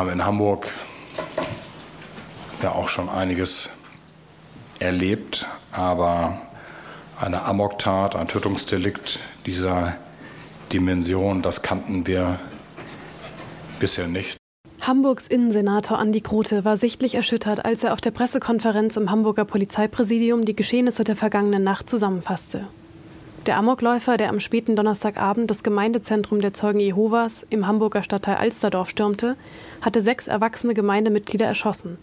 haben in Hamburg ja auch schon einiges erlebt, aber eine Amoktat, ein Tötungsdelikt dieser Dimension, das kannten wir bisher nicht. Hamburgs Innensenator Andi Grote war sichtlich erschüttert, als er auf der Pressekonferenz im Hamburger Polizeipräsidium die Geschehnisse der vergangenen Nacht zusammenfasste. Der Amokläufer, der am späten Donnerstagabend das Gemeindezentrum der Zeugen Jehovas im Hamburger Stadtteil Alsterdorf stürmte, hatte sechs erwachsene Gemeindemitglieder erschossen.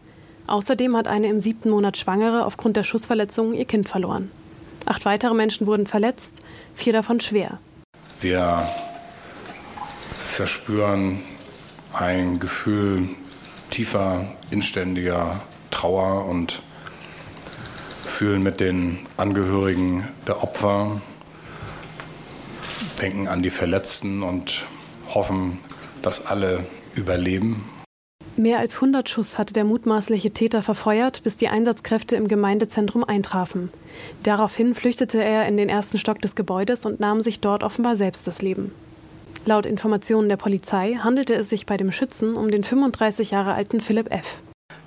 Außerdem hat eine im siebten Monat Schwangere aufgrund der Schussverletzungen ihr Kind verloren. Acht weitere Menschen wurden verletzt, vier davon schwer. Wir verspüren ein Gefühl tiefer, inständiger Trauer und fühlen mit den Angehörigen der Opfer, denken an die Verletzten und hoffen, dass alle überleben. Mehr als 100 Schuss hatte der mutmaßliche Täter verfeuert, bis die Einsatzkräfte im Gemeindezentrum eintrafen. Daraufhin flüchtete er in den ersten Stock des Gebäudes und nahm sich dort offenbar selbst das Leben. Laut Informationen der Polizei handelte es sich bei dem Schützen um den 35 Jahre alten Philipp F.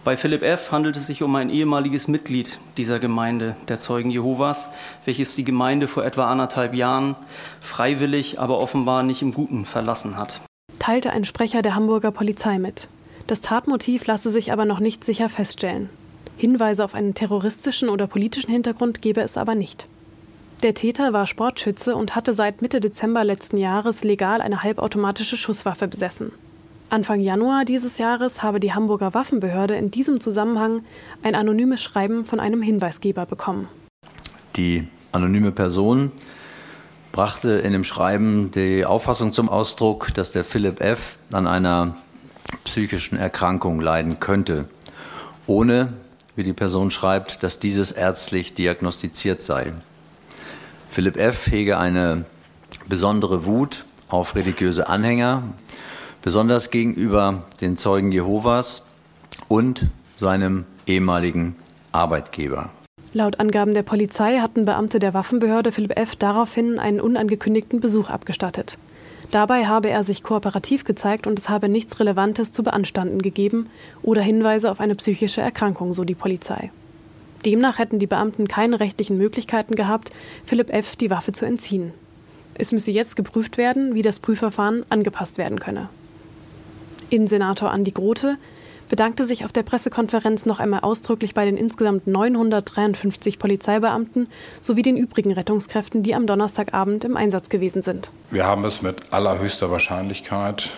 Bei Philipp F. handelt es sich um ein ehemaliges Mitglied dieser Gemeinde, der Zeugen Jehovas, welches die Gemeinde vor etwa anderthalb Jahren freiwillig, aber offenbar nicht im Guten verlassen hat. Teilte ein Sprecher der Hamburger Polizei mit. Das Tatmotiv lasse sich aber noch nicht sicher feststellen. Hinweise auf einen terroristischen oder politischen Hintergrund gebe es aber nicht. Der Täter war Sportschütze und hatte seit Mitte Dezember letzten Jahres legal eine halbautomatische Schusswaffe besessen. Anfang Januar dieses Jahres habe die Hamburger Waffenbehörde in diesem Zusammenhang ein anonymes Schreiben von einem Hinweisgeber bekommen. Die anonyme Person brachte in dem Schreiben die Auffassung zum Ausdruck, dass der Philipp F. an einer psychischen Erkrankung leiden könnte, ohne, wie die Person schreibt, dass dieses ärztlich diagnostiziert sei. Philipp F. hege eine besondere Wut auf religiöse Anhänger, besonders gegenüber den Zeugen Jehovas und seinem ehemaligen Arbeitgeber. Laut Angaben der Polizei hatten Beamte der Waffenbehörde Philipp F. daraufhin einen unangekündigten Besuch abgestattet. Dabei habe er sich kooperativ gezeigt und es habe nichts Relevantes zu beanstanden gegeben oder Hinweise auf eine psychische Erkrankung, so die Polizei. Demnach hätten die Beamten keine rechtlichen Möglichkeiten gehabt, Philipp F. die Waffe zu entziehen. Es müsse jetzt geprüft werden, wie das Prüfverfahren angepasst werden könne. Innensenator Andi Grote bedankte sich auf der Pressekonferenz noch einmal ausdrücklich bei den insgesamt 953 Polizeibeamten sowie den übrigen Rettungskräften, die am Donnerstagabend im Einsatz gewesen sind. Wir haben es mit allerhöchster Wahrscheinlichkeit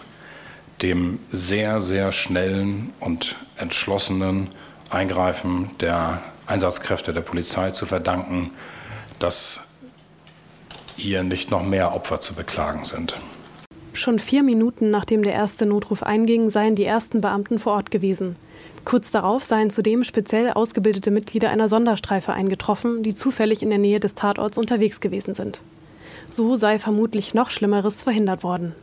dem sehr, sehr schnellen und entschlossenen Eingreifen der Einsatzkräfte der Polizei zu verdanken, dass hier nicht noch mehr Opfer zu beklagen sind. Schon vier Minuten nachdem der erste Notruf einging, seien die ersten Beamten vor Ort gewesen. Kurz darauf seien zudem speziell ausgebildete Mitglieder einer Sonderstreife eingetroffen, die zufällig in der Nähe des Tatorts unterwegs gewesen sind. So sei vermutlich noch Schlimmeres verhindert worden.